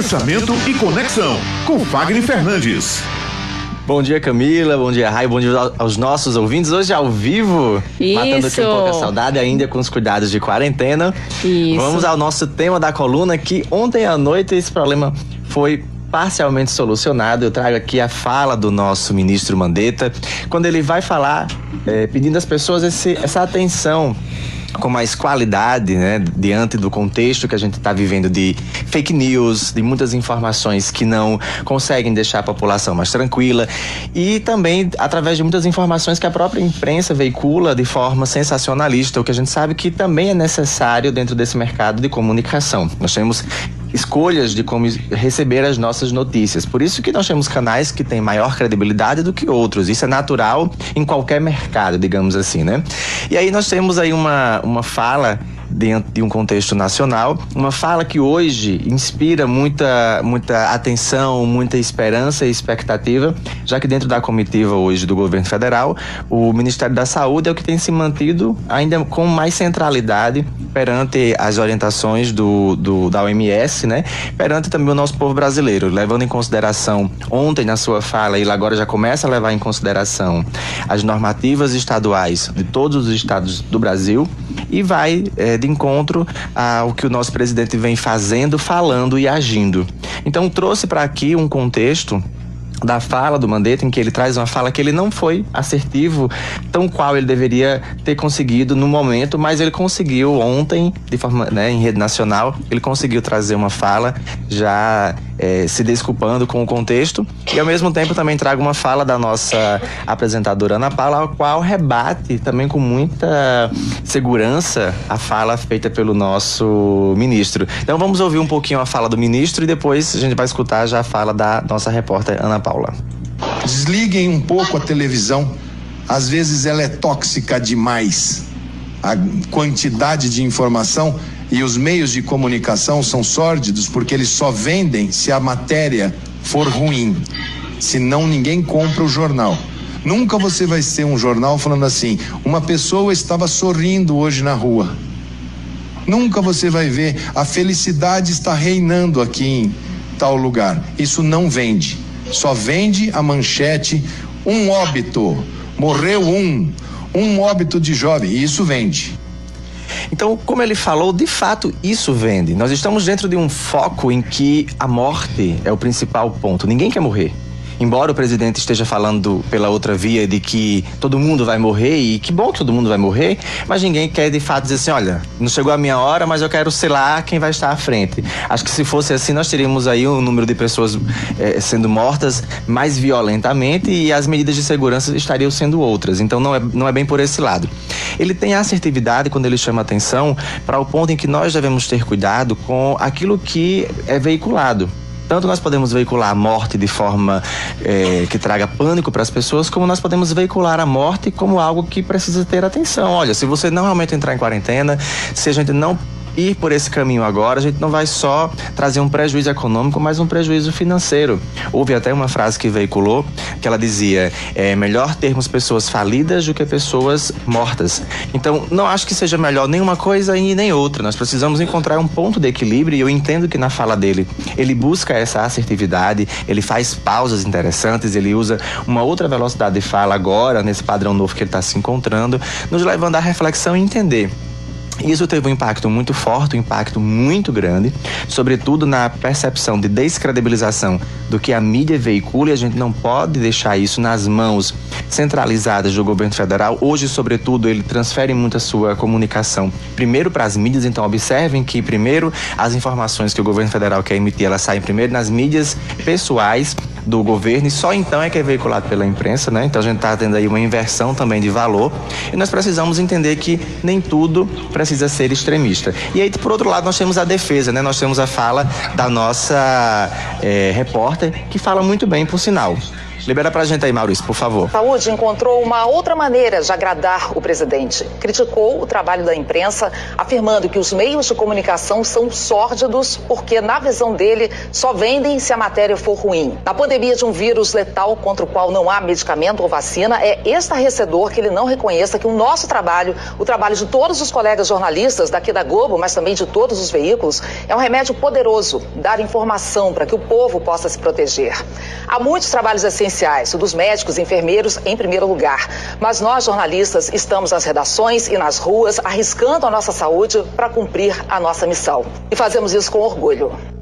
Pensamento e Conexão, com Fagner Fernandes. Bom dia, Camila. Bom dia, Rai. Bom dia aos nossos ouvintes. Hoje ao vivo, Isso. matando aqui um pouco a saudade, ainda com os cuidados de quarentena. Isso. Vamos ao nosso tema da coluna, que ontem à noite esse problema foi parcialmente solucionado. Eu trago aqui a fala do nosso ministro Mandetta, quando ele vai falar, eh, pedindo às pessoas esse- essa atenção com mais qualidade, né, diante do contexto que a gente está vivendo de fake news, de muitas informações que não conseguem deixar a população mais tranquila e também através de muitas informações que a própria imprensa veicula de forma sensacionalista, o que a gente sabe que também é necessário dentro desse mercado de comunicação. Nós temos escolhas de como receber as nossas notícias. Por isso que nós temos canais que têm maior credibilidade do que outros. Isso é natural em qualquer mercado, digamos assim, né? E aí nós temos aí uma, uma fala dentro de um contexto nacional, uma fala que hoje inspira muita, muita atenção, muita esperança e expectativa, já que dentro da comitiva hoje do governo federal, o Ministério da Saúde é o que tem se mantido ainda com mais centralidade perante as orientações do, do, da OMS, né? Perante também o nosso povo brasileiro, levando em consideração ontem na sua fala, ele agora já começa a levar em consideração as normativas estaduais de todos os estados do Brasil e vai eh, de encontro ao que o nosso presidente vem fazendo, falando e agindo. Então trouxe para aqui um contexto da fala do Mandetta, em que ele traz uma fala que ele não foi assertivo, tão qual ele deveria ter conseguido no momento, mas ele conseguiu ontem, de forma, né, em rede nacional, ele conseguiu trazer uma fala já eh, se desculpando com o contexto e ao mesmo tempo também trago uma fala da nossa apresentadora Ana Paula, a qual rebate também com muita segurança a fala feita pelo nosso ministro. Então vamos ouvir um pouquinho a fala do ministro e depois a gente vai escutar já a fala da nossa repórter Ana Paula. Desliguem um pouco a televisão. Às vezes ela é tóxica demais. A quantidade de informação e os meios de comunicação são sórdidos porque eles só vendem se a matéria for ruim. Senão ninguém compra o jornal. Nunca você vai ser um jornal falando assim: uma pessoa estava sorrindo hoje na rua. Nunca você vai ver a felicidade está reinando aqui em tal lugar. Isso não vende. Só vende a manchete um óbito. Morreu um. Um óbito de jovem. E isso vende. Então, como ele falou, de fato isso vende. Nós estamos dentro de um foco em que a morte é o principal ponto. Ninguém quer morrer. Embora o presidente esteja falando pela outra via de que todo mundo vai morrer, e que bom que todo mundo vai morrer, mas ninguém quer de fato dizer assim: olha, não chegou a minha hora, mas eu quero lá quem vai estar à frente. Acho que se fosse assim, nós teríamos aí um número de pessoas eh, sendo mortas mais violentamente e as medidas de segurança estariam sendo outras. Então não é, não é bem por esse lado. Ele tem assertividade quando ele chama atenção para o ponto em que nós devemos ter cuidado com aquilo que é veiculado. Tanto nós podemos veicular a morte de forma eh, que traga pânico para as pessoas, como nós podemos veicular a morte como algo que precisa ter atenção. Olha, se você não realmente entrar em quarentena, se a gente não ir por esse caminho agora, a gente não vai só trazer um prejuízo econômico, mas um prejuízo financeiro. Houve até uma frase que veiculou que ela dizia: é melhor termos pessoas falidas do que pessoas mortas. Então, não acho que seja melhor nenhuma coisa e nem outra. Nós precisamos encontrar um ponto de equilíbrio e eu entendo que na fala dele ele busca essa assertividade, ele faz pausas interessantes, ele usa uma outra velocidade de fala agora, nesse padrão novo que ele está se encontrando, nos levando à reflexão e entender isso teve um impacto muito forte, um impacto muito grande, sobretudo na percepção de descredibilização do que a mídia veicula e a gente não pode deixar isso nas mãos centralizadas do governo federal. Hoje, sobretudo, ele transfere muito a sua comunicação primeiro para as mídias, então observem que primeiro as informações que o governo federal quer emitir, elas saem primeiro nas mídias pessoais do governo e só então é que é veiculado pela imprensa, né? Então a gente está tendo aí uma inversão também de valor e nós precisamos entender que nem tudo precisa ser extremista. E aí, por outro lado, nós temos a defesa, né? Nós temos a fala da nossa eh, repórter que fala muito bem, por sinal. Libera pra gente aí, Maurício, por favor. Saúde encontrou uma outra maneira de agradar o presidente. Criticou o trabalho da imprensa, afirmando que os meios de comunicação são sórdidos porque, na visão dele, só vendem se a matéria for ruim. Na pandemia de um vírus letal contra o qual não há medicamento ou vacina, é estarrecedor que ele não reconheça que o nosso trabalho, o trabalho de todos os colegas jornalistas daqui da Globo, mas também de todos os veículos, é um remédio poderoso, dar informação para que o povo possa se proteger. Há muitos trabalhos essenciais, o dos médicos e enfermeiros em primeiro lugar, mas nós jornalistas estamos nas redações e nas ruas arriscando a nossa saúde para cumprir a nossa missão. E fazemos isso com orgulho.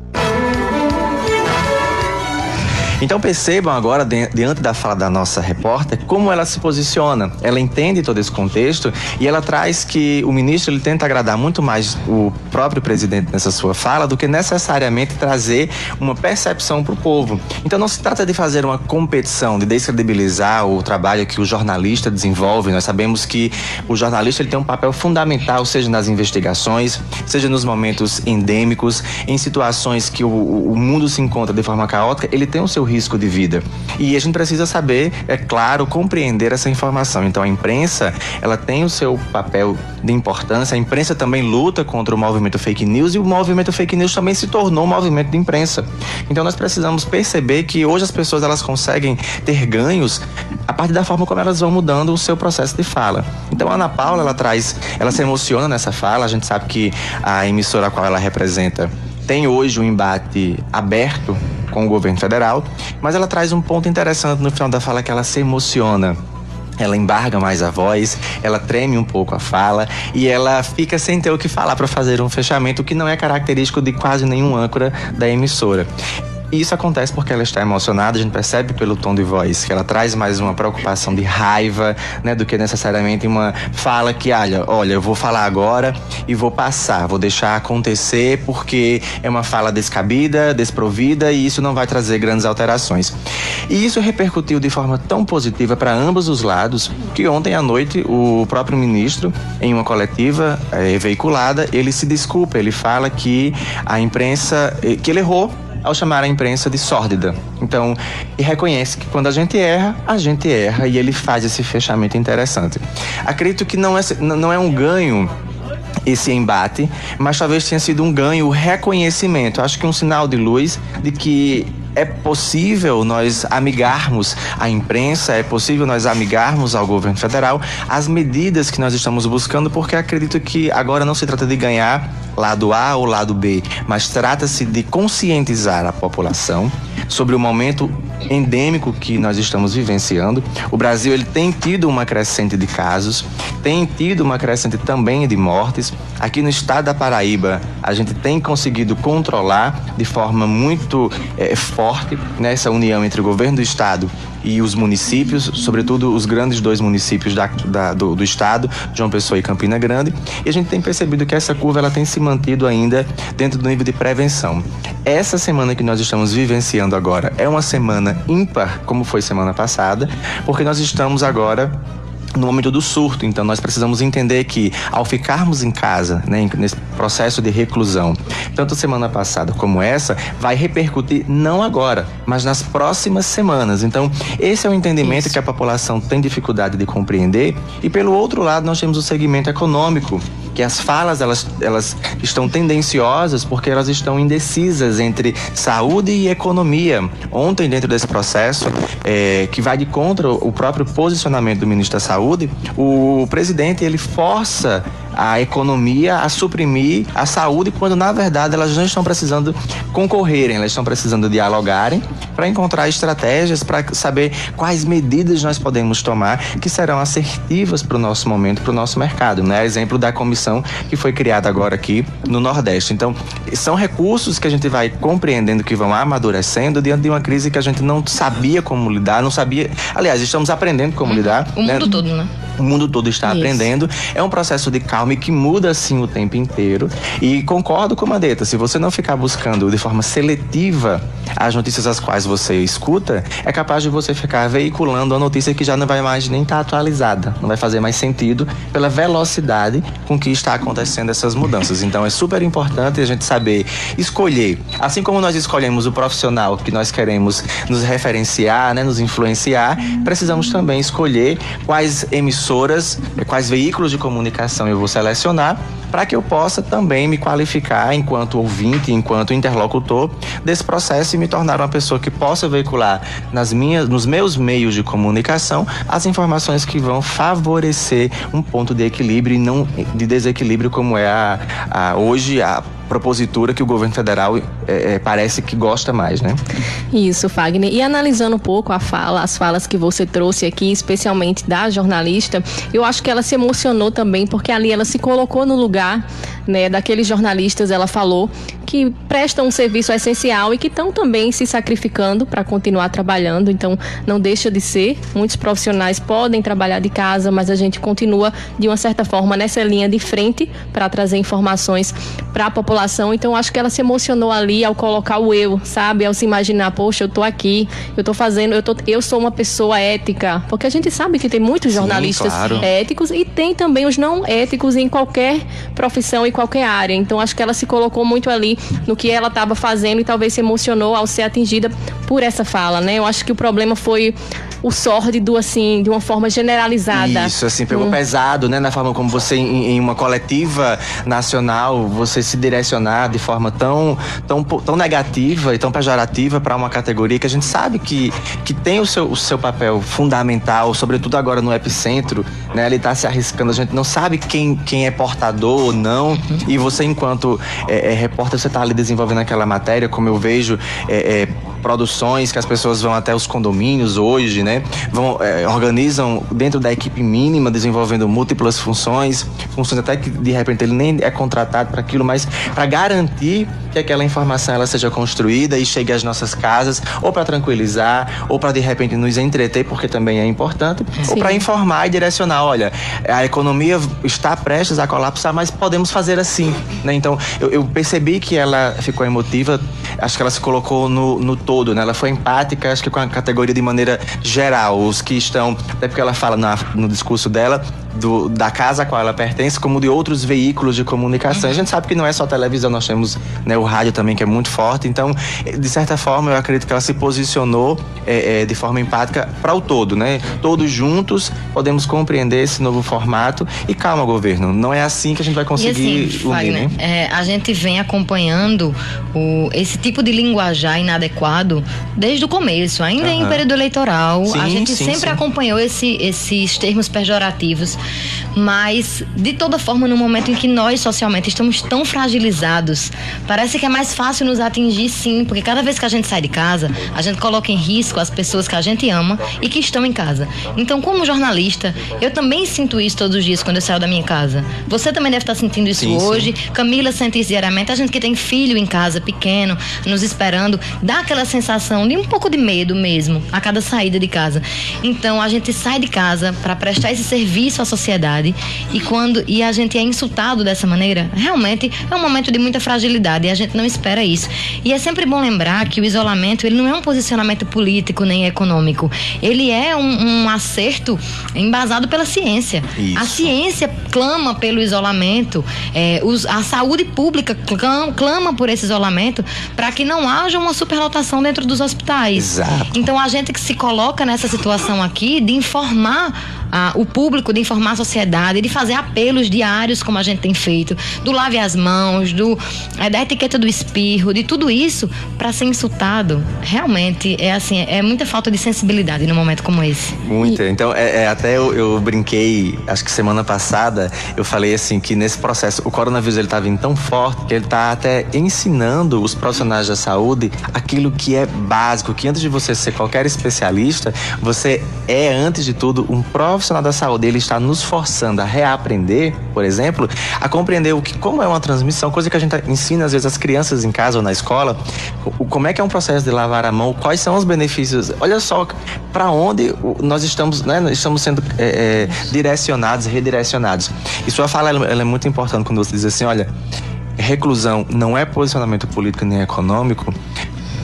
Então percebam agora, diante da fala da nossa repórter, como ela se posiciona. Ela entende todo esse contexto e ela traz que o ministro ele tenta agradar muito mais o próprio presidente nessa sua fala do que necessariamente trazer uma percepção para o povo. Então não se trata de fazer uma competição, de descredibilizar o trabalho que o jornalista desenvolve. Nós sabemos que o jornalista ele tem um papel fundamental, seja nas investigações, seja nos momentos endêmicos, em situações que o, o mundo se encontra de forma caótica, ele tem o seu risco de vida. E a gente precisa saber, é claro, compreender essa informação. Então a imprensa, ela tem o seu papel de importância. A imprensa também luta contra o movimento fake news e o movimento fake news também se tornou um movimento de imprensa. Então nós precisamos perceber que hoje as pessoas elas conseguem ter ganhos a partir da forma como elas vão mudando o seu processo de fala. Então a Ana Paula, ela traz, ela se emociona nessa fala. A gente sabe que a emissora a qual ela representa tem hoje um embate aberto com o governo federal, mas ela traz um ponto interessante no final da fala que ela se emociona ela embarga mais a voz, ela treme um pouco a fala e ela fica sem ter o que falar para fazer um fechamento, que não é característico de quase nenhum âncora da emissora. E isso acontece porque ela está emocionada, a gente percebe pelo tom de voz que ela traz mais uma preocupação de raiva, né, do que necessariamente uma fala que, olha, olha, eu vou falar agora e vou passar, vou deixar acontecer porque é uma fala descabida, desprovida e isso não vai trazer grandes alterações. E isso repercutiu de forma tão positiva para ambos os lados que ontem à noite o próprio ministro, em uma coletiva é, veiculada, ele se desculpa, ele fala que a imprensa, eh, que ele errou ao chamar a imprensa de sórdida. Então, e reconhece que quando a gente erra, a gente erra e ele faz esse fechamento interessante. Acredito que não é, não é um ganho esse embate, mas talvez tenha sido um ganho o reconhecimento. Acho que um sinal de luz de que é possível nós amigarmos a imprensa, é possível nós amigarmos ao governo federal as medidas que nós estamos buscando, porque acredito que agora não se trata de ganhar lado A ou lado B, mas trata-se de conscientizar a população sobre o momento endêmico que nós estamos vivenciando. O Brasil ele tem tido uma crescente de casos, tem tido uma crescente também de mortes. Aqui no estado da Paraíba, a gente tem conseguido controlar de forma muito é, forte nessa união entre o governo do estado e os municípios, sobretudo os grandes dois municípios da, da, do, do, estado, João Pessoa e Campina Grande, e a gente tem percebido que essa curva ela tem se mantido ainda dentro do nível de prevenção. Essa semana que nós estamos vivenciando agora é uma semana ímpar, como foi semana passada, porque nós estamos agora no momento do surto. Então, nós precisamos entender que, ao ficarmos em casa, né, nesse processo de reclusão, tanto semana passada como essa, vai repercutir não agora, mas nas próximas semanas. Então, esse é o entendimento Isso. que a população tem dificuldade de compreender. E, pelo outro lado, nós temos o segmento econômico, que as falas elas, elas estão tendenciosas porque elas estão indecisas entre saúde e economia. Ontem, dentro desse processo, é, que vai de contra o próprio posicionamento do ministro da Saúde, saúde, o presidente ele força a economia a suprimir a saúde quando na verdade elas não estão precisando concorrerem, elas estão precisando dialogarem para encontrar estratégias para saber quais medidas nós podemos tomar que serão assertivas para o nosso momento, para o nosso mercado, né? Exemplo da comissão que foi criada agora aqui no Nordeste. Então, são recursos que a gente vai compreendendo que vão amadurecendo diante de uma crise que a gente não sabia como lidar, não sabia. Aliás, estamos aprendendo como uhum. lidar. O mundo né? todo, né? O mundo todo está Isso. aprendendo. É um processo de calma e que muda assim o tempo inteiro. E concordo com a Mandetta, se você não ficar buscando de forma seletiva as notícias às quais você escuta, é capaz de você ficar veiculando a notícia que já não vai mais nem estar tá atualizada, não vai fazer mais sentido pela velocidade com que está acontecendo essas mudanças. Então é super importante a gente saber escolher, assim como nós escolhemos o profissional que nós queremos nos referenciar, né, nos influenciar, precisamos também escolher quais emissoras, quais veículos de comunicação eu vou selecionar para que eu possa também me qualificar enquanto ouvinte, enquanto interlocutor desse processo e me tornar uma pessoa que possa veicular nas minhas, nos meus meios de comunicação as informações que vão favorecer um ponto de equilíbrio e não de desequilíbrio como é a, a hoje a propositura que o governo federal é, é, parece que gosta mais, né? Isso, Fagner. E analisando um pouco a fala, as falas que você trouxe aqui, especialmente da jornalista, eu acho que ela se emocionou também, porque ali ela se colocou no lugar né, daqueles jornalistas, ela falou que prestam um serviço essencial e que estão também se sacrificando para continuar trabalhando. Então, não deixa de ser. Muitos profissionais podem trabalhar de casa, mas a gente continua, de uma certa forma, nessa linha de frente para trazer informações para a população. Então, acho que ela se emocionou ali ao colocar o eu, sabe? Ao se imaginar, poxa, eu tô aqui, eu tô fazendo, eu, tô, eu sou uma pessoa ética. Porque a gente sabe que tem muitos jornalistas Sim, claro. éticos e tem também os não éticos em qualquer profissão e qualquer área. Então, acho que ela se colocou muito ali no que ela estava fazendo e talvez se emocionou ao ser atingida por essa fala, né? Eu acho que o problema foi o sórdido, assim, de uma forma generalizada. Isso, assim, pegou hum. pesado, né? Na forma como você, em, em, uma coletiva nacional, você se direcionar de forma tão, tão, tão negativa e tão pejorativa para uma categoria que a gente sabe que, que tem o seu, o seu papel fundamental, sobretudo agora no epicentro, né? Ele está se arriscando, a gente não sabe quem, quem é portador ou não, uhum. e você, enquanto é, é, repórter, você está ali desenvolvendo aquela matéria, como eu vejo, é, é produções que as pessoas vão até os condomínios hoje, né? Vão, é, organizam dentro da equipe mínima, desenvolvendo múltiplas funções, funções até que de repente ele nem é contratado para aquilo, mas para garantir que aquela informação ela seja construída e chegue às nossas casas, ou para tranquilizar, ou para de repente nos entreter, porque também é importante, Sim. ou para informar e direcionar, olha, a economia está prestes a colapsar, mas podemos fazer assim, né? Então, eu, eu percebi que ela ficou emotiva, acho que ela se colocou no, no todo, né? Ela foi empática, acho que com a categoria de maneira geral, os que estão, até porque ela fala na, no discurso dela, do, da casa a qual ela pertence, como de outros veículos de comunicação. A gente sabe que não é só televisão, nós temos né, o rádio também, que é muito forte. Então, de certa forma, eu acredito que ela se posicionou é, é, de forma empática para o todo, né? Todos juntos podemos compreender esse novo formato. E calma, governo, não é assim que a gente vai conseguir assim, unir, Wagner, né? é, a gente vem acompanhando o, esse tipo de linguajar inadequado desde o começo, ainda uhum. em período eleitoral. Sim, a gente sim, sempre sim. acompanhou esse, esses termos pejorativos mas, de toda forma, no momento em que nós socialmente estamos tão fragilizados, parece que é mais fácil nos atingir sim, porque cada vez que a gente sai de casa, a gente coloca em risco as pessoas que a gente ama e que estão em casa. Então, como jornalista, eu também sinto isso todos os dias quando eu saio da minha casa. Você também deve estar sentindo isso sim, hoje. Sim. Camila sente isso diariamente. A gente que tem filho em casa, pequeno, nos esperando, dá aquela sensação de um pouco de medo mesmo a cada saída de casa. Então, a gente sai de casa para prestar esse serviço à sociedade e quando e a gente é insultado dessa maneira, realmente é um momento de muita fragilidade e a gente não espera isso. E é sempre bom lembrar que o isolamento ele não é um posicionamento político nem econômico, ele é um, um acerto embasado pela ciência. Isso. A ciência clama pelo isolamento, é, os, a saúde pública clama, clama por esse isolamento para que não haja uma superlotação dentro dos hospitais. Exato. Então a gente que se coloca nessa situação aqui de informar o público, de informar a sociedade, de fazer apelos diários, como a gente tem feito, do lave as mãos, do, é, da etiqueta do espirro, de tudo isso, para ser insultado, realmente é assim, é muita falta de sensibilidade num momento como esse. Muita. E... Então, é, é até eu, eu, brinquei, acho que semana passada, eu falei assim que nesse processo, o coronavírus ele tá vindo tão forte que ele tá até ensinando os profissionais da saúde aquilo que é básico, que antes de você ser qualquer especialista, você é, antes de tudo, um profissional profissional da saúde ele está nos forçando a reaprender, por exemplo, a compreender o que, como é uma transmissão, coisa que a gente ensina às vezes as crianças em casa ou na escola, como é que é um processo de lavar a mão, quais são os benefícios. Olha só para onde nós estamos, né, estamos sendo é, é, direcionados, redirecionados. E sua fala ela é muito importante quando você diz assim, olha, reclusão não é posicionamento político nem econômico,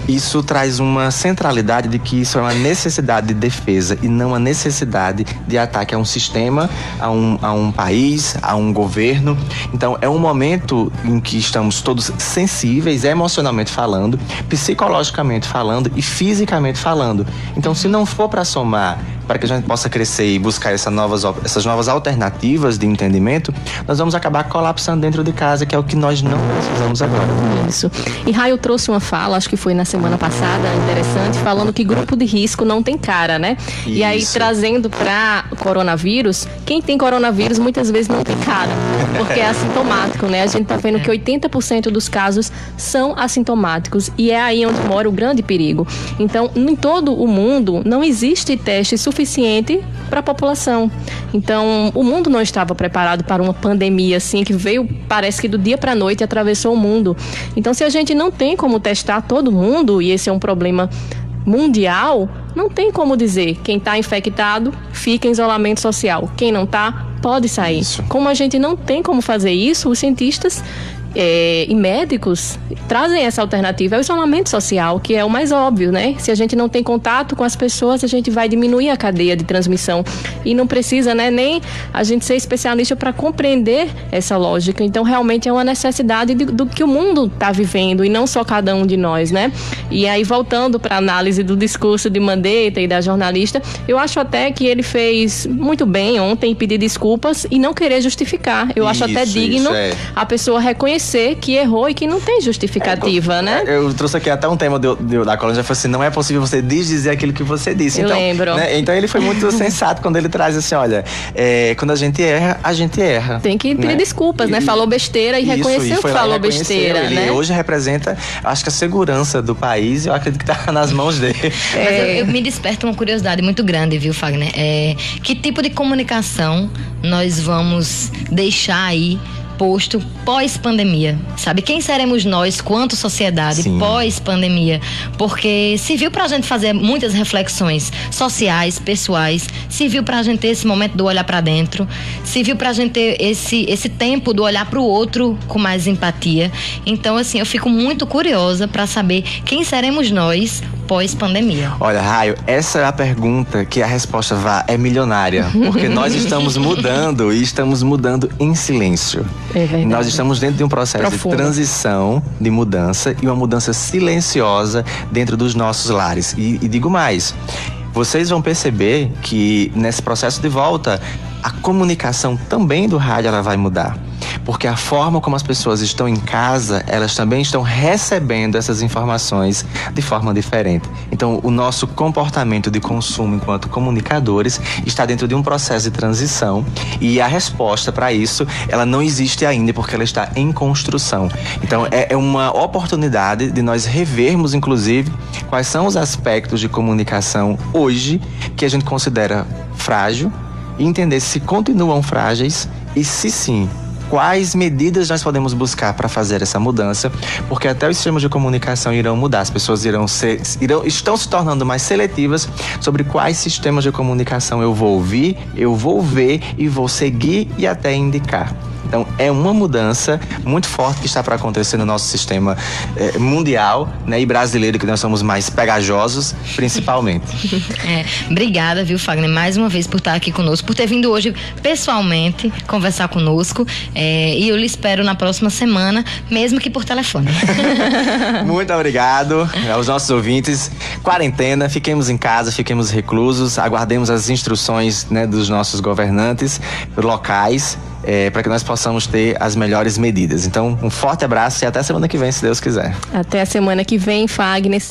isso traz uma centralidade de que isso é uma necessidade de defesa e não uma necessidade de ataque a um sistema, a um, a um país, a um governo. Então, é um momento em que estamos todos sensíveis, emocionalmente falando, psicologicamente falando e fisicamente falando. Então, se não for para somar para que a gente possa crescer e buscar essa novas, essas novas alternativas de entendimento, nós vamos acabar colapsando dentro de casa, que é o que nós não precisamos agora. Isso. E Raio trouxe uma fala, acho que foi na semana passada, interessante, falando que grupo de risco não tem cara, né? Isso. E aí, trazendo para coronavírus, quem tem coronavírus muitas vezes não tem cara, porque é assintomático, né? A gente tá vendo que 80% dos casos são assintomáticos e é aí onde mora o grande perigo. Então, em todo o mundo, não existe teste suficiente para a população. Então, o mundo não estava preparado para uma pandemia assim que veio, parece que do dia para noite atravessou o mundo. Então, se a gente não tem como testar todo mundo e esse é um problema mundial, não tem como dizer quem está infectado fica em isolamento social, quem não está pode sair. Isso. Como a gente não tem como fazer isso, os cientistas é, e médicos trazem essa alternativa, é o isolamento social, que é o mais óbvio, né? Se a gente não tem contato com as pessoas, a gente vai diminuir a cadeia de transmissão. E não precisa, né, nem a gente ser especialista para compreender essa lógica. Então, realmente é uma necessidade de, do que o mundo está vivendo e não só cada um de nós, né? E aí, voltando para a análise do discurso de Mandetta e da jornalista, eu acho até que ele fez muito bem ontem pedir desculpas e não querer justificar. Eu isso, acho até digno é. a pessoa reconhecer reconhecer que errou e que não tem justificativa, é, né? Eu trouxe aqui até um tema do, do, da coluna, já falou assim, não é possível você desdizer aquilo que você disse. Eu então, lembro. Né, então ele foi muito sensato quando ele traz assim, olha, é, quando a gente erra, a gente erra. Tem que pedir né? desculpas, né? Falou besteira e reconheceu que falou besteira, ele né? hoje representa, acho que a segurança do país, eu acredito que tá nas mãos dele. É. Mas eu, eu, me desperta uma curiosidade muito grande, viu, Fagner? É, que tipo de comunicação nós vamos deixar aí posto pós-pandemia, sabe? Quem seremos nós, quanto sociedade, pós-pandemia? Porque serviu para a gente fazer muitas reflexões sociais, pessoais, serviu para a gente ter esse momento do olhar para dentro, serviu para a gente ter esse, esse tempo do olhar para o outro com mais empatia. Então, assim, eu fico muito curiosa para saber quem seremos nós pós-pandemia. Olha, Raio, essa é a pergunta que a resposta vá é milionária, porque nós estamos mudando e estamos mudando em silêncio. É verdade. Nós estamos dentro de um processo Profundo. de transição, de mudança e uma mudança silenciosa dentro dos nossos lares. E, e digo mais, vocês vão perceber que nesse processo de volta, a comunicação também do rádio ela vai mudar porque a forma como as pessoas estão em casa, elas também estão recebendo essas informações de forma diferente. Então, o nosso comportamento de consumo enquanto comunicadores está dentro de um processo de transição e a resposta para isso, ela não existe ainda porque ela está em construção. Então, é, é uma oportunidade de nós revermos, inclusive, quais são os aspectos de comunicação hoje que a gente considera frágil e entender se continuam frágeis e se sim quais medidas nós podemos buscar para fazer essa mudança, porque até os sistemas de comunicação irão mudar, as pessoas irão ser, irão, estão se tornando mais seletivas sobre quais sistemas de comunicação eu vou ouvir, eu vou ver e vou seguir e até indicar. Então, é uma mudança muito forte que está para acontecer no nosso sistema eh, mundial né, e brasileiro, que nós somos mais pegajosos, principalmente. É, obrigada, viu, Fagner, mais uma vez por estar aqui conosco, por ter vindo hoje pessoalmente conversar conosco. É, e eu lhe espero na próxima semana, mesmo que por telefone. muito obrigado aos nossos ouvintes. Quarentena, fiquemos em casa, fiquemos reclusos, aguardemos as instruções né, dos nossos governantes locais é, para que nós possamos ter as melhores medidas. Então, um forte abraço e até semana que vem, se Deus quiser. Até a semana que vem, Fagner.